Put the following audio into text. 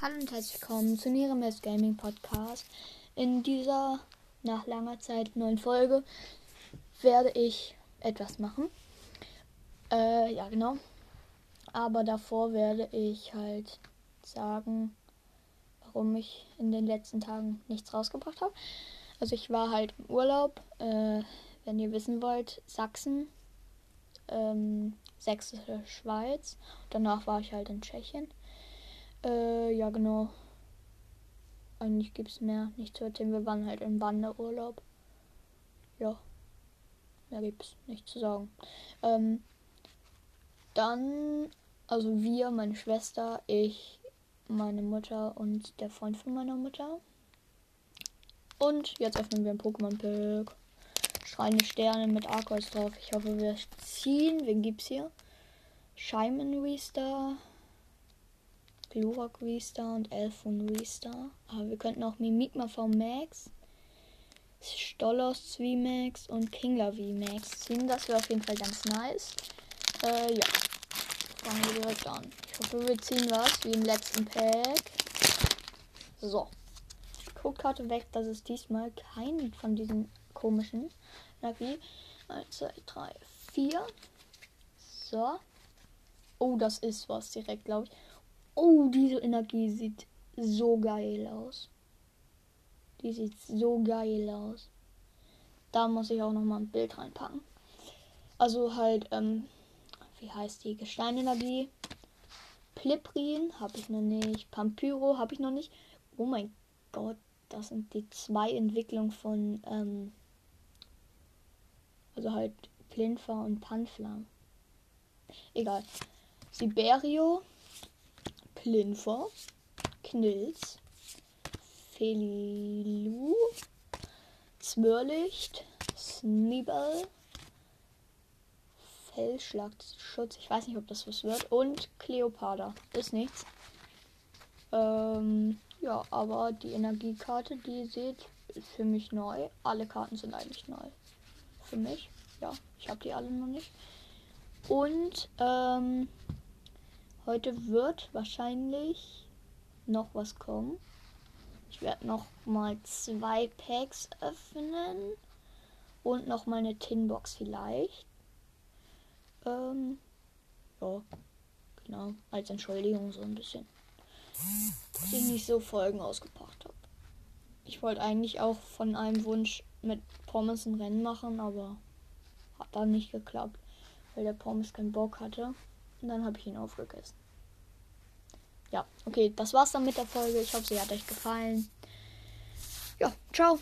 Hallo und herzlich willkommen zu Niremes Gaming Podcast. In dieser nach langer Zeit neuen Folge werde ich etwas machen. Äh, ja, genau. Aber davor werde ich halt sagen, warum ich in den letzten Tagen nichts rausgebracht habe. Also ich war halt im Urlaub, äh, wenn ihr wissen wollt, Sachsen, ähm, Sächsische Schweiz. Danach war ich halt in Tschechien. Äh, ja, genau. Eigentlich gibt es mehr nicht zu erzählen. Wir waren halt im Wanderurlaub. Ja. Mehr gibt es nicht zu sagen. Ähm, dann, also wir, meine Schwester, ich, meine Mutter und der Freund von meiner Mutter. Und jetzt öffnen wir ein Pokémon-Pack. Schreine Sterne mit Arceus drauf. Ich hoffe, wir ziehen. Wen gibt's hier? Scheimen Restar. Glurak Restar und Elfon Restar. Aber wir könnten auch Mimikma V Max, Stollos VMAX und Kingler VMAX ziehen. Das wäre auf jeden Fall ganz nice. Äh, ja. Fangen wir direkt an. Ich hoffe, wir ziehen was wie im letzten Pack. So. Codekarte weg, dass es diesmal keinen von diesen komischen Energie. 1, 2, 3, 4. So. Oh, das ist was direkt, glaube ich. Oh, diese Energie sieht so geil aus. Die sieht so geil aus. Da muss ich auch noch mal ein Bild reinpacken. Also halt, ähm, wie heißt die? Gesteinenergie. Pliprin habe ich noch nicht. Pampyro habe ich noch nicht. Oh mein Gott, das sind die zwei Entwicklungen von, ähm, also halt Plinfer und Panflam. Egal. Siberio Plinfer, Knilz, Felilu, Zwirlicht, Sneeball, Fellschlagschutz, ich weiß nicht, ob das was wird, und Cleopatra. Ist nichts. Ähm, ja, aber die Energiekarte, die ihr seht, ist für mich neu. Alle Karten sind eigentlich neu. Für mich. Ja, ich habe die alle noch nicht. Und, ähm, Heute wird wahrscheinlich noch was kommen. Ich werde noch mal zwei Packs öffnen und noch mal eine Tinbox vielleicht. Ähm, ja, genau, als Entschuldigung so ein bisschen, dass ich nicht so Folgen ausgebracht habe. Ich wollte eigentlich auch von einem Wunsch mit Pommes ein Rennen machen, aber hat dann nicht geklappt, weil der Pommes keinen Bock hatte. Und dann habe ich ihn aufgegessen. Ja, okay, das war's dann mit der Folge. Ich hoffe, sie hat euch gefallen. Ja, ciao.